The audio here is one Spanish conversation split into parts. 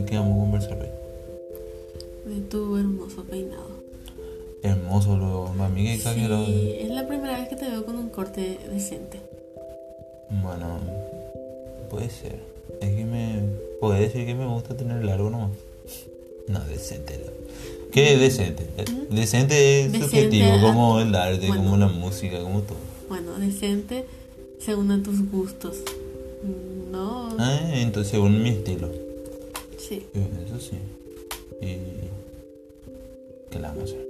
¿De qué vamos a conversar hoy? De tu hermoso peinado. Hermoso, luego. Mí que exagerado. Sí, es la primera vez que te veo con un corte decente. Bueno, puede ser. Es que me. Puede decir que me gusta tener largo nomás. No, decente. no. ¿Qué es decente? Decente es Decente, subjetivo, como el arte, bueno. como la música, como todo. Bueno, decente según a tus gustos. No. Ah, entonces, según mi estilo. Sí. Eso sí. Y. ¿Qué le vamos a hacer?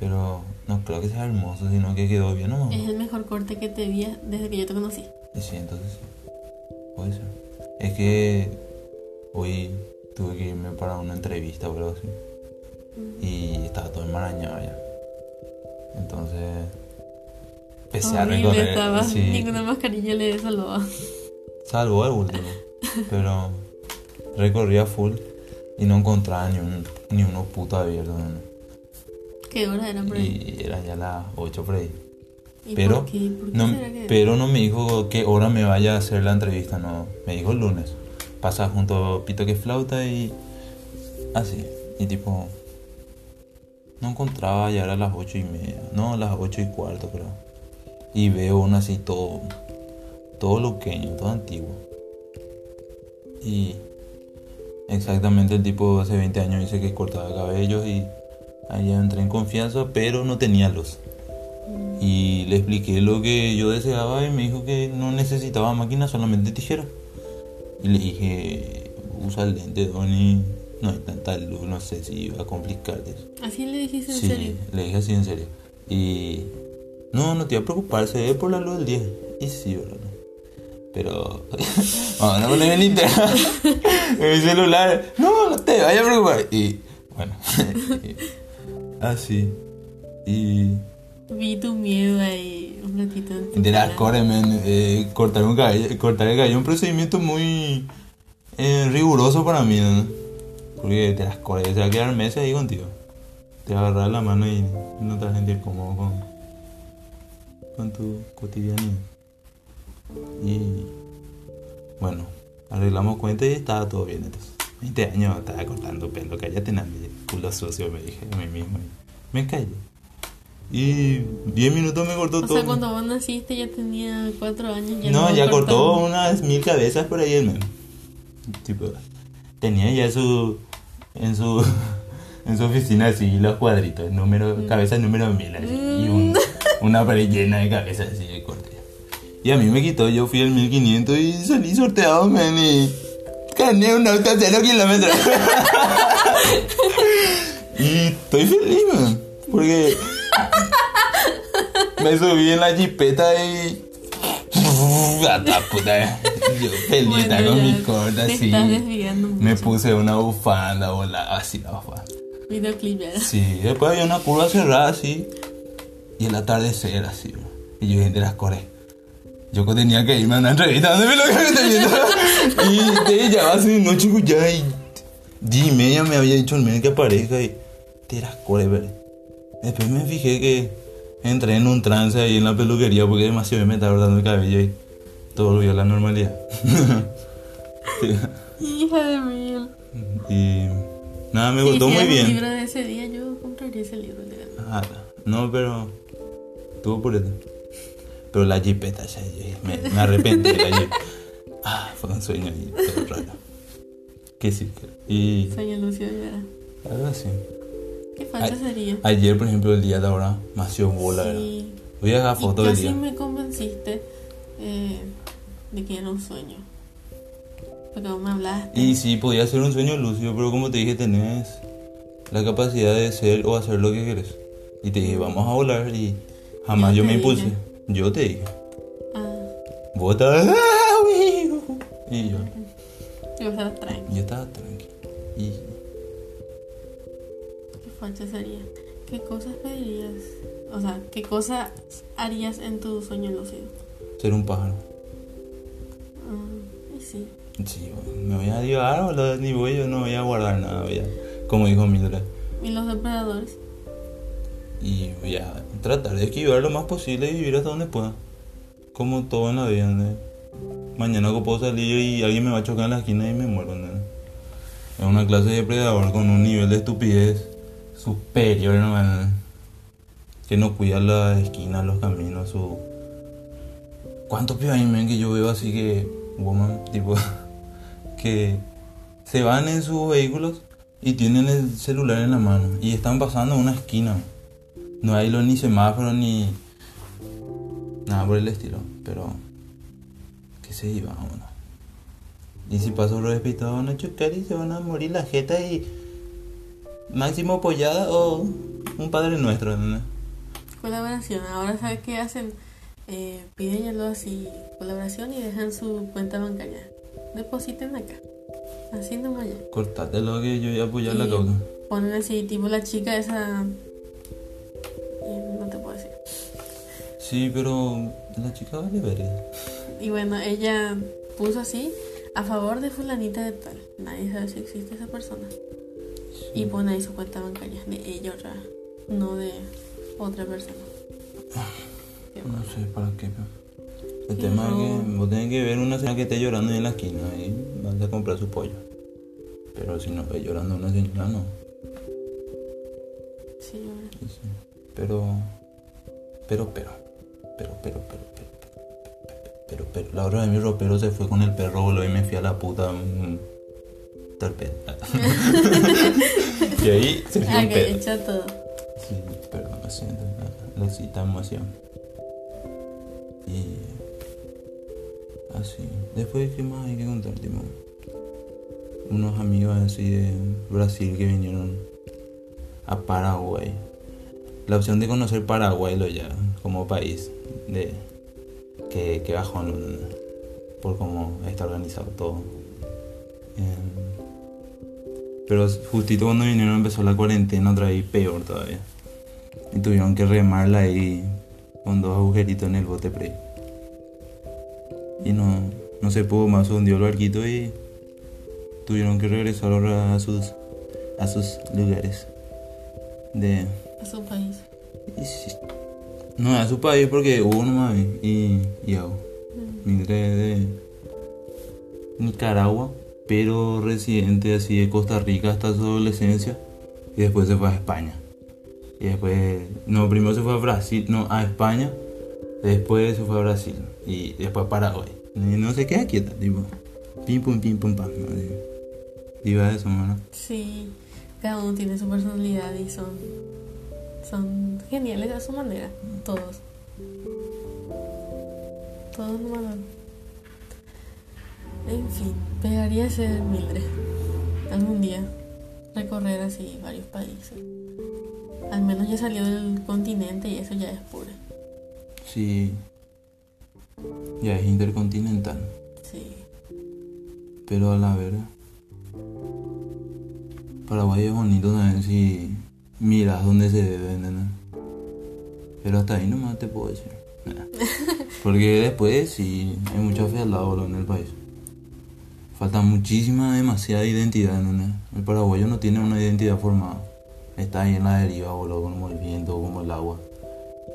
Pero no creo que sea hermoso, sino que quedó bien nomás. Es el mejor corte que te vi desde que yo te conocí. Sí, entonces sí. Puede ser. Es que hoy tuve que irme para una entrevista o algo así. Y estaba todo enmarañado ya. Entonces empecé a recorrer. estaba. sí, Ninguna mascarilla le salvaba. salvo al último. pero recorrí a full y no encontraba ni, un, ni uno puto abierto. no. ¿Qué hora era por ahí? Y era ya las 8 por ahí. ¿Y Pero por qué? ¿Por qué no, que- pero no me dijo qué hora me vaya a hacer la entrevista, no. Me dijo el lunes. Pasa junto a Pito que flauta y así. Y tipo, no encontraba, ya era las ocho y media. No, las ocho y cuarto creo. Y veo uno así todo, todo loqueño, todo antiguo. Y exactamente el tipo hace 20 años dice que cortaba cabellos y ahí entré en confianza, pero no tenía luz. Y le expliqué lo que yo deseaba y me dijo que no necesitaba máquina, solamente tijera. Y le dije, usa el lente, Donny, no hay tanta luz, no sé si iba a complicarte. eso". Así le dijiste en Sí, serio. le dije así en serio. Y no, no te iba a preocupar, se ve por la luz del día. Y sí, ¿verdad? Pero, vamos a poner mi linterna en mi celular. No, no te vayas a preocupar. Y bueno, así. Y Vi tu miedo ahí un ratito de las eh, cortar, un cabello, cortar el cabello es un procedimiento muy eh, riguroso para mí, ¿no? Porque de las cores se va a quedar meses ahí contigo. Te va a agarrar la mano y no te vas a sentir cómodo con, con tu cotidianidad. Y bueno, arreglamos cuenta y estaba todo bien. Entonces, 20 años estaba cortando pelo, cállate, nadie, culo sucio, me dije a mí mismo. y me callé. Y 10 minutos me cortó O todo. sea, cuando vos naciste ya tenía cuatro años. Ya no, lo ya cortó unas mil cabezas por ahí el meme. Tipo, tenía ya su. En su. En su oficina así los cuadritos, número, cabeza número mil así, y un- una pared llena de cabezas así. Y a mí me quitó, yo fui al 1500 y salí sorteado, man, y gané un auto a cero kilómetros. y estoy feliz, man, porque me subí en la jipeta y... Gata puta, yo feliz Bueno, con mi corta te así. Me puse una bufanda, volada así la bufanda. Videoclip ya. Sí, después había una curva cerrada así. Y el atardecer así. Y yo de las coré. Yo tenía que irme a una entrevista donde me lo. Y te llevaba así de noche ya y diez y media me había dicho el men que aparezca y te las Después me fijé que entré en un trance ahí en la peluquería porque demasiado me estaba cortando el cabello y todo volvió a la normalidad. Hija de mil. y nada, me cortó muy bien. libro de ese día, yo compraría ese libro. legal. Ah, no, pero tuvo por eso. Pero la jipeta, ya, me, me arrepentí de la jeep. Ah, fue un sueño ahí, todo raro. Que sí, y Sueño Lucio ya. algo así. Qué falta sería. Ayer, por ejemplo, el día de ahora, me hacía bola. Sí. Voy a Y fotos del casi día. me convenciste eh, de que era un sueño. Porque vos me hablaste. Y sí, podía ser un sueño lúcido, pero como te dije, tenés la capacidad de ser o hacer lo que quieres. Y te dije, vamos a volar y jamás Yo me impulsé. Yo te dije, Ah, vos estabas... "Ah, uy". Y yo, yo estaba tranqui. yo estaba tranquilo. Y Qué falta sería. ¿Qué cosas pedirías? O sea, ¿qué cosas harías en tu sueño lúcido? ser un pájaro. Ah, sí. Sí, me voy a llevar, boludo, ni voy, yo no voy a guardar nada, voy a, como dijo Mildred. ¿Y los depredadores? Y voy a tratar de esquivar lo más posible y vivir hasta donde pueda. Como todo en la vida, ¿no? Mañana que puedo salir y alguien me va a chocar en la esquina y me muero, ¿no? Es una clase de depredador con un nivel de estupidez superior, hermano. Que no cuida las esquinas, los caminos, su... ¿Cuántos pibes hay, que yo veo así que... Woman, tipo... Que se van en sus vehículos y tienen el celular en la mano y están pasando una esquina. No hay ni semáforos ni nada por el estilo, pero que se iba uno. Y si pasó lo despistado van a chocar y se van a morir la jeta y máximo pollada o un padre nuestro, ¿no? Colaboración. Ahora, ¿sabes qué hacen? Eh, piden algo así, colaboración y dejan su cuenta bancaria. Depositen acá. Así nomás ya. Cortate lo que yo voy a apoyar la causa. Ponen así, tipo la chica esa. Sí, pero la chica vale verga. Y bueno, ella puso así, a favor de fulanita de tal. Nadie sabe si existe esa persona. Y pone ahí su cuenta bancaria de ella otra, no de otra persona. No sé para qué. El tema es que vos tenés que ver una señora que esté llorando en la esquina y vas a comprar su pollo. Pero si no ve llorando una señora, no. Sí, hombre. Sí, sí. Pero, pero, pero, pero, pero, pero, pero, pero, pero, la hora de mi ropero se fue con el perro, boludo, y me fui a la puta. mm, Torpe. y ahí se fue Ah, un que pedo. todo. Sí, perdón, lo siento, la, cita emoción. Y así. Después, ¿qué más hay que contar, tipo? Unos amigos así de Brasil que vinieron a Paraguay. La opción de conocer Paraguay lo ya como país de que, que bajón ¿no? por cómo está organizado todo. Em, pero justito cuando vinieron empezó la cuarentena otra vez peor todavía. Y tuvieron que remarla ahí con dos agujeritos en el bote pre. Y no, no se pudo más, hundió el barquito y tuvieron que regresar ahora a sus, a sus lugares. De, A su país. y no, a su país porque hubo nomás y, y hago. Mm. Migré de Nicaragua, pero residente así de Costa Rica hasta su adolescencia y después se fue a España. Y después, no, primero se fue a Brasil, no, a España, después se fue a Brasil y después a Paraguay. Y no se queda quieta, tipo, pim pum pim pum pam. ¿no? Y Iba eso, mano. Sí, cada uno tiene su personalidad y son, son geniales a su manera, todos. Todos nomás. En fin, pegaría ser Mildred. Algún día recorrer así varios países. Al menos ya salió del continente y eso ya es pura. Sí, ya es intercontinental, Sí. pero a la verdad, Paraguay es bonito también si miras dónde se debe, ¿entendés? Pero hasta ahí nomás te puedo decir. Porque después sí hay mucha fealdad boludo, en el país. Falta muchísima, demasiada identidad, ¿entendés? El paraguayo no tiene una identidad formada. Está ahí en la deriva, boludo, como el viento, como el agua.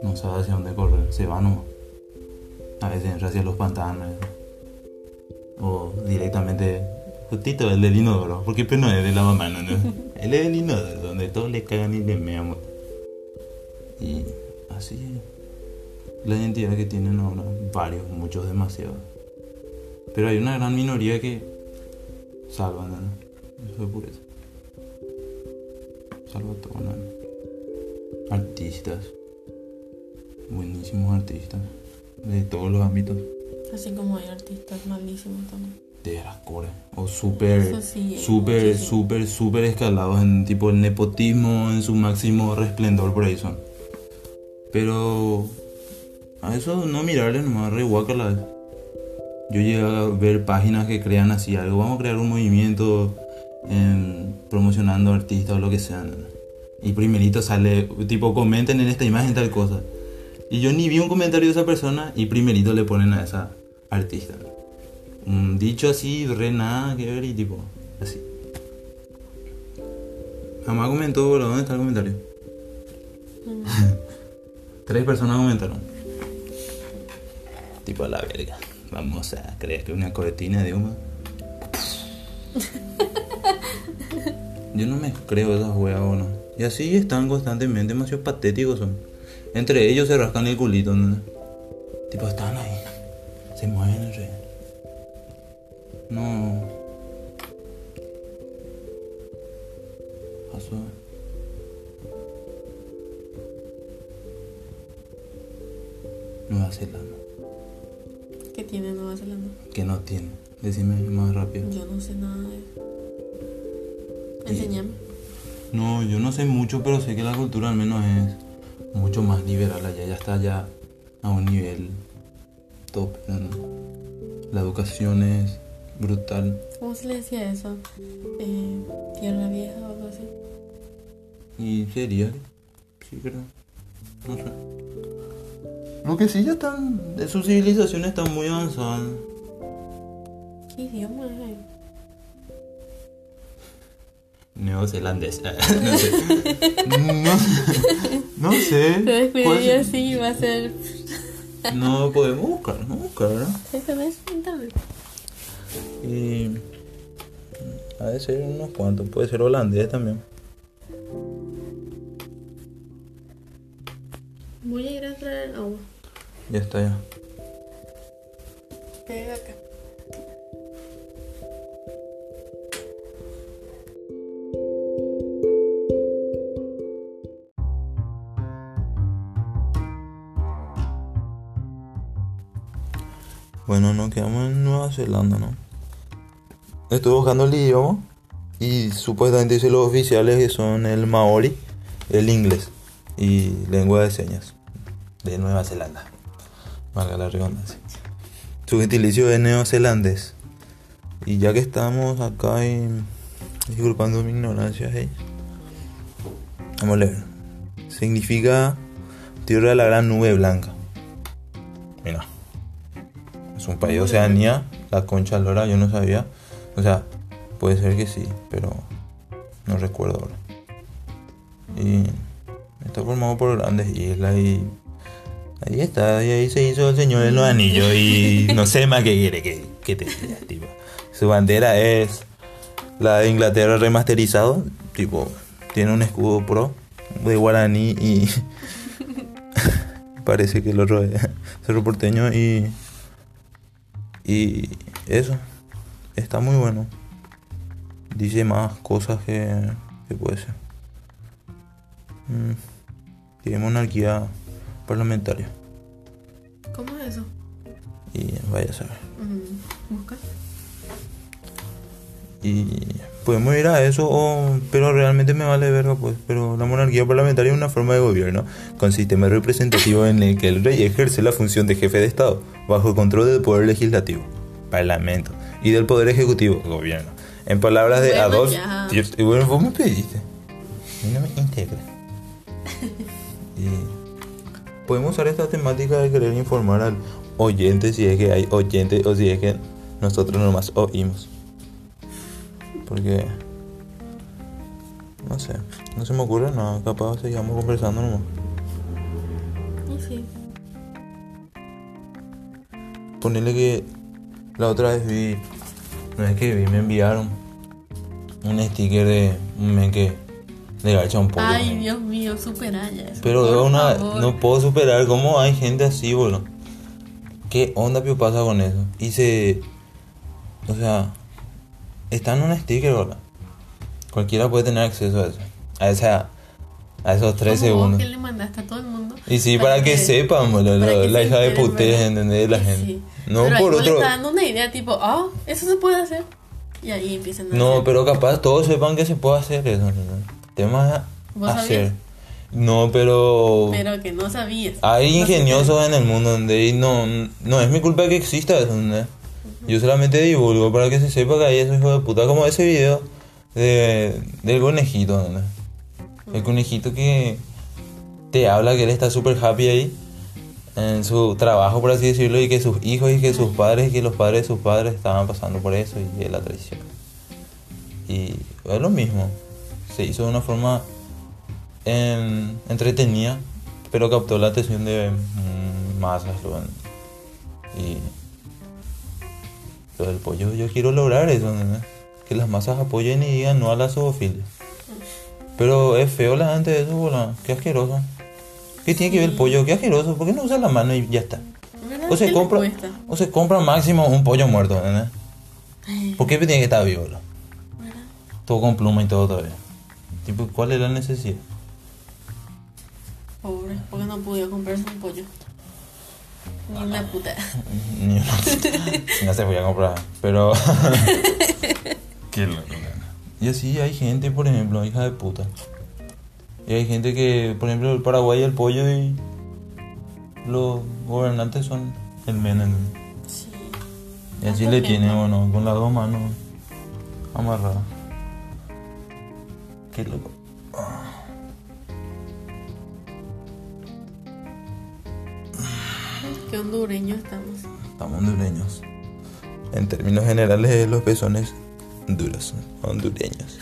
No sabe hacia dónde correr, se va nomás. A veces entra hacia los pantanos. O directamente, justito el del inodoro. Porque pues no es de la mamá, ¿no? ¿no? Él es del inodoro, donde todos le cagan y le mean. Y así es la identidad que tienen ahora. Varios, muchos, demasiados. Pero hay una gran minoría que salvan. Eso es pureza. Salva todo, ¿no? Artistas. Buenísimos artistas. De todos los ámbitos. Así como hay artistas malísimos también. De las cores. O súper, súper, súper, súper escalados en tipo el nepotismo en su máximo resplendor por ahí son. Pero a eso no mirarle nomás, re guácala. Yo llegué a ver páginas que crean así algo. Vamos a crear un movimiento em, promocionando artistas o lo que sea. Y primerito sale, tipo, comenten en esta imagen tal cosa. Y yo ni vi un comentario de esa persona y primerito le ponen a esa artista. Dicho así, re nada que ver y tipo, así. Jamás comentó, bro, ¿dónde está el comentario? Mm. Tres personas comentaron. Tipo a la verga. Vamos a crear una cortina de humo. Yo no me creo esas weas o no. Y así están constantemente, demasiado patéticos son. Entre ellos se rascan el culito, ¿no? Tipo, están ahí. Se mueven, re. No. Pasó. Nueva Zelanda. ¿Qué tiene Nueva Zelanda? Que no tiene. Decime más rápido. Yo no sé nada de eso. Enseñame. No, yo no sé mucho, pero sé que la cultura al menos es mucho más liberal allá. Ya está ya a un nivel top. ¿no? La educación es brutal. ¿Cómo se le decía eso? Eh, tierra vieja o algo así. Y sería, sí creo. No sé. Lo que sí ya están, su civilización están muy avanzadas. ¿Qué idioma es ahí? Neozelandés. no sé. No, no sé. Se descubrió Puede- así y va a ser. No podemos buscar, no buscar, ¿verdad? Eso es. Y ha de ser unos cuantos, puede ser holandés también. Voy a ir a traer agua. Ya está ya. Pega acá. Bueno, nos quedamos en Nueva Zelanda, ¿no? Estuve buscando el idioma y supuestamente dice los oficiales que son el maori, el inglés y lengua de señas de Nueva Zelanda. Valga la redundancia. Su gentilicio es neozelandés. Y ya que estamos acá y disculpando mi ignorancia, hey, vamos a leer. Significa tierra de la gran nube blanca. Mira. Es un país de Oceanía, la concha lora, yo no sabía. O sea, puede ser que sí, pero no recuerdo ahora. Y está formado por grandes islas y ahí está, y ahí se hizo el señor de los anillos y no sé más qué quiere que, que te diga, tipo. Su bandera es la de Inglaterra remasterizado, tipo, tiene un escudo pro de guaraní y parece que el otro es cerro porteño y y eso está muy bueno. Dice más cosas que, que puede ser. Mm, Tiene monarquía parlamentaria. ¿Cómo es eso? Y vaya a saber. Busca. Y podemos ir a eso, o- pero realmente me vale verga, pues. Pero la monarquía parlamentaria es una forma de gobierno con sistema representativo en el que el rey ejerce la función de jefe de Estado, bajo control del poder legislativo, parlamento, y del poder ejecutivo, gobierno. En palabras de Adolf. y bueno, vos me pediste. No me integra. y podemos usar esta temática de querer informar al oyente si es que hay oyente o si es que nosotros nomás oímos. Porque. No sé. No se me ocurre nada. Capaz sigamos conversando nomás. Y sí. Ponerle que la otra vez vi. No es que vi, me enviaron un sticker de un men que le garcha un poco. Ay, Dios mío, supera ya eso. Pero es una, favor. no puedo superar cómo hay gente así, boludo. ¿Qué onda pio pasa con eso? Y se. O sea. Está en un sticker, boludo. Cualquiera puede tener acceso a eso. A esa. A esos tres segundos. que le mandaste a todo el mundo. Y sí, para, que, sepan, boludo, para la, que la hija de putés. ¿entendés? La gente. sí. No Pero por vos le otro. está dando una idea tipo, ah, eso se puede hacer. Y ahí empiezan a No, hacer. pero capaz todos sepan que se puede hacer eso. ¿no? Tema es ¿Vos hacer. sabías? No, pero. Pero que no sabías. Hay No ingeniosos en el mundo donde no, no es mi culpa que exista eso, ¿no? Yo solamente divulgo para que se sepa que hay esos hijos de puta, como ese video de, del conejito. El conejito que te habla que él está súper happy ahí en su trabajo, por así decirlo, y que sus hijos y que sus padres y que los padres de sus padres estaban pasando por eso y él la traición. Y es lo mismo, se hizo de una forma em, entretenida, pero captó la atención de masas. Y lo del pollo, yo quiero lograr eso, ¿no? que las masas apoyen y digan no a la zoofilia. Pero es feo la gente de eso, boludo. Qué asqueroso. ¿Qué tiene que ver el pollo? Qué asqueroso. ¿Por qué no usa la mano y ya está? O se ¿Qué le compra, o se compra máximo un pollo muerto. Ay, ¿Por qué tiene que estar vivo? Todo con pluma y todo todavía. Tipo, ¿cuál es la necesidad? Pobre, porque no pudo comprarse un pollo. Ni una puta. Ni una puta. No se voy a comprar. Pero. Qué loco. Y así hay gente, por ejemplo, hija de puta. Y hay gente que, por ejemplo, el Paraguay el pollo y. Los gobernantes son el Menem. Sí. Y así le tiene, bueno, con las dos manos amarradas. Qué loco. Qué hondureño estamos. Estamos hondureños. En términos generales, los pezones duros, hondureños.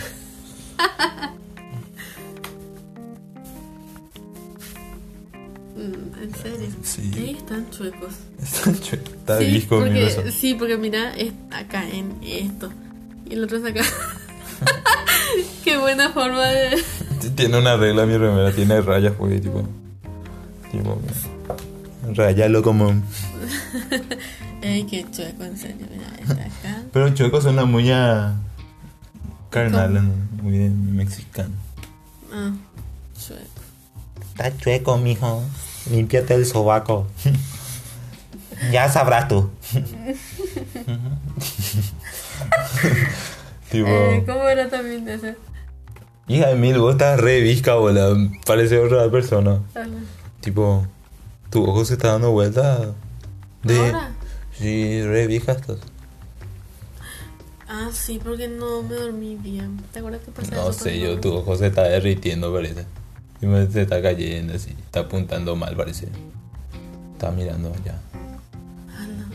Mm, en serio. Sí. Ahí están chuecos. Está sí, visco mi porque, sí, porque mira, es acá en esto. Y el otro es acá. Qué buena forma de. Tiene una regla mi remera, tiene rayas, pues, tipo. Tipo. Rayalo como. Ey, qué chueco, en serio. Mira, acá. Pero chueco suena muy a. carnal, ¿no? muy de mexicano. Ah, chueco. Está chueco, mijo. Límpiate el sobaco. ya sabrás tú. tipo. Eh, ¿Cómo era también ese? Hija de mil, vos estás re visca, boludo. Parece otra persona. Tipo, tu ojo se está dando vuelta. De. ¿Ahora? Sí, re vieja estás. Ah, sí, porque no me dormí bien. ¿Te acuerdas que pasaba No eso sé, yo, tu ojo se está derritiendo, parece. Y me, se está cayendo así. Está apuntando mal, parece. Está mirando allá. Ah, no.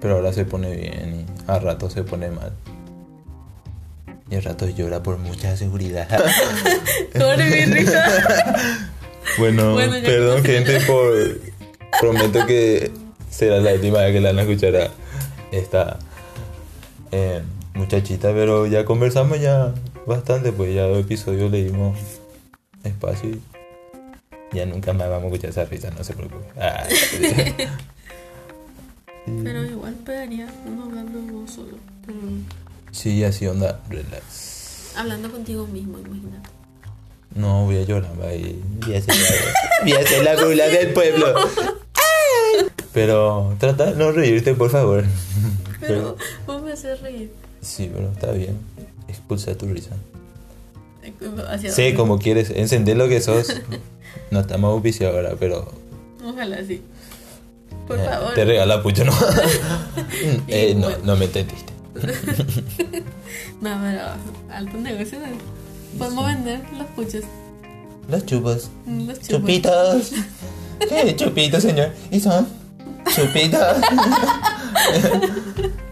Pero ahora se pone bien y a rato se pone mal. Y a rato llora por mucha seguridad. Pobre mi risa. bueno, perdón, gente, por. Prometo que será la última vez que la van a escuchar a esta eh, muchachita. Pero ya conversamos ya bastante, pues ya dos episodios le dimos espacio y ya nunca más vamos a escuchar esa risa, no se preocupe. Ah, Pero igual pegaría uno hablando vos solo. Pero sí, así onda, relax. hablando contigo mismo, imagínate. No, voy a llorar. Voy a hacer la, voy a hacer la burla del pueblo. Pero trata de no reírte, por favor. Pero vos me haces reír. Sí, pero está bien. Expulsa tu risa. Hacia Sé dónde. como quieres, encender lo que sos. No estamos auspiciados ahora, pero Ojalá sí. Por eh, favor. te regala pucho, ¿no? Eh, no, no me entendiste. No, pero alto negocio. ¿no? Podemos vender los puchos. Los chupas. mm, Los chupos. Chupitos. ¿Qué chupitos, señor? ¿Y son? Chupitos.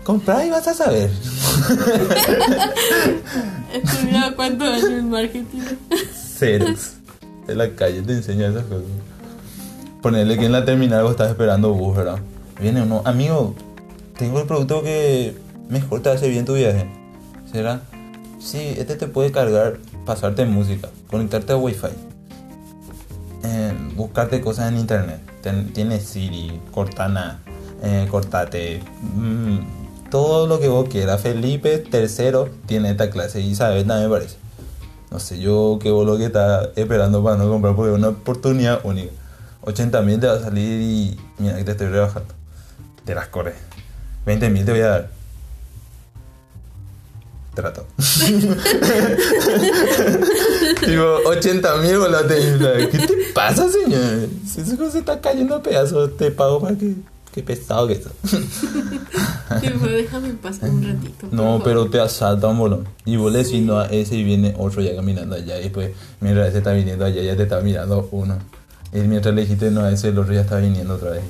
Compra y vas a saber. Estudiado cuántos años en marketing. Ceros. En la calle te enseña esas cosas. Ponerle que en la terminal vos estás esperando bus, ¿verdad? Viene uno, amigo, tengo el producto que mejor te hace bien tu viaje. ¿Será? Sí, este te puede cargar, pasarte música, conectarte a Wi-Fi, eh, buscarte cosas en internet. Ten- tiene Siri, Cortana, eh, Cortate, mm, todo lo que vos quieras. Felipe tercero tiene esta clase Isabel también me parece. No sé, yo qué bolo que está esperando para no comprar porque es una oportunidad única. 80 mil te va a salir y mira que te estoy rebajando. Te las corres. 20 mil te voy a dar. Trato. Digo, 80 mil bolotes. ¿Qué te pasa, señor? Si esa cosa está cayendo a pedazos, te pago para que. Qué pesado que estás. Tipo, déjame en paz un ratito. No, favor. pero te asalta un bolón. Y vos le no a ese y viene otro ya caminando allá. Y después, mientras ese está viniendo allá, ya te está mirando uno. Y mientras le dijiste no a ese, el otro ya está viniendo otra vez.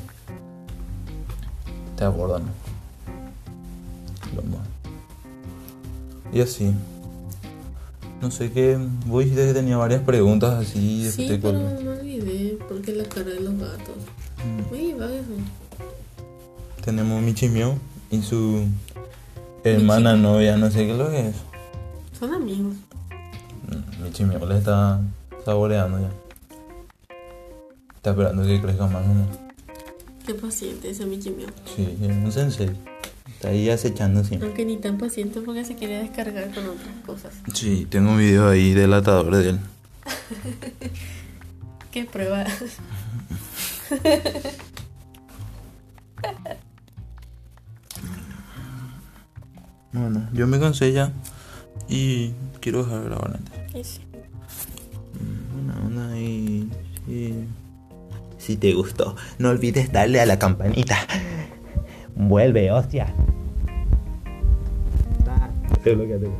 Te abordan. Lo. Y así. No sé qué. Dijiste que tenía varias preguntas así. Sí, este, pero me olvidé porque la cara de los gatos. Mm. Muy vagas. Tenemos Michi Miau y su hermana, novia, no sé qué es lo que es. Son amigos. Mm, Mi chimiola está saboreando ya. Está esperando que crezca más, ¿no? Qué paciente ese mío. Sí, es un sensei. Está ahí acechando siempre. Aunque ni tan paciente porque se quiere descargar con otras cosas. Sí, tengo un video ahí delatador de él. ¿Qué prueba? Bueno, yo me cansé ya y quiero dejar de grabar antes. Sí. Una onda y... sí. Si te gustó, no olvides darle a la campanita. Vuelve, hostia. Es lo que tengo.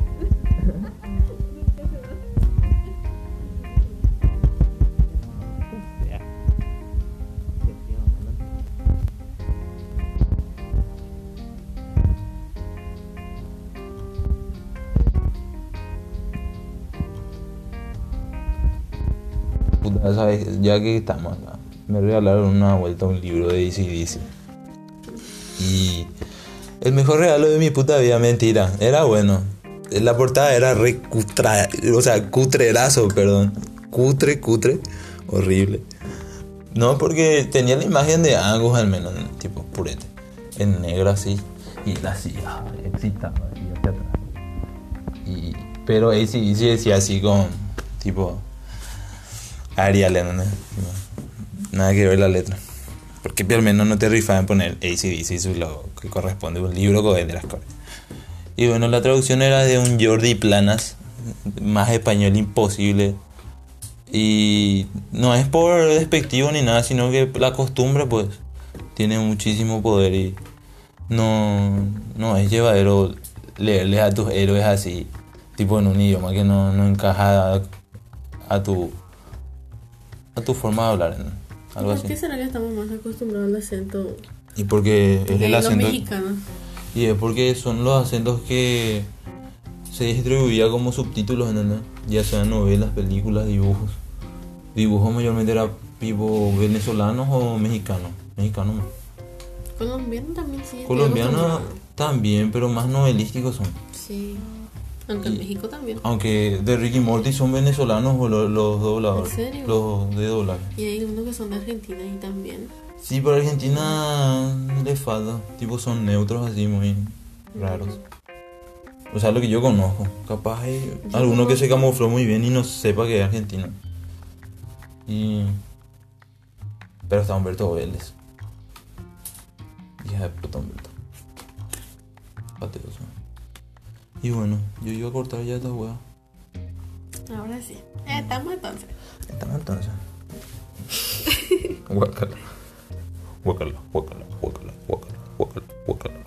Puta, sabes, ya que estamos acá, me regalaron una vuelta un libro de ACDC. Y el mejor regalo de mi puta vida, mentira, era bueno. La portada era re cutra, o sea, cutrerazo, perdón. Cutre, cutre, horrible. No, porque tenía la imagen de Angus al menos, tipo purete, en negro así. Y la silla excitaba así hacia atrás. Y, pero ACDC decía así con, tipo, Arial, ¿no? Nada que ver la letra. Porque al menos no te rifaban poner ACDC su logo, que corresponde un libro con el las cosas. Y bueno, la traducción era de un Jordi Planas, más español imposible. Y no es por despectivo ni nada, sino que la costumbre pues tiene muchísimo poder y no, no es llevadero leerles a tus héroes así, tipo en un idioma que no, no encaja a, tu a tu forma de hablar. Algo ¿Por así. qué será que estamos más acostumbrados al acento Y porque es de el los acento mexicanos? y es porque son los acentos que se distribuía como subtítulos, ¿entendés? Ya sean novelas, películas, dibujos. Dibujos mayormente era tipo venezolanos o mexicanos. Mexicanos más. Colombiano también sí. Colombianos también, pero más novelísticos son. Sí. Aunque en México también. Aunque de Ricky Morty son venezolanos o lo- los, dobladores. ¿En serio? Los de doblaje. Y hay unos que son de Argentina y también. Sí, pero Argentina le falta. Tipo, son neutros así muy raros. O sea, lo que yo conozco. Capaz hay Yo alguno que se camufló muy bien y no sepa que es argentino. Y. Pero está Humberto Vélez. Hija de puta Humberto. Pateoso. Y bueno, yo iba a cortar ya esta hueá. Ahora sí. Eh, estamos entonces. Estamos entonces. Guácala. Guácala, guácala, guácala, guácala.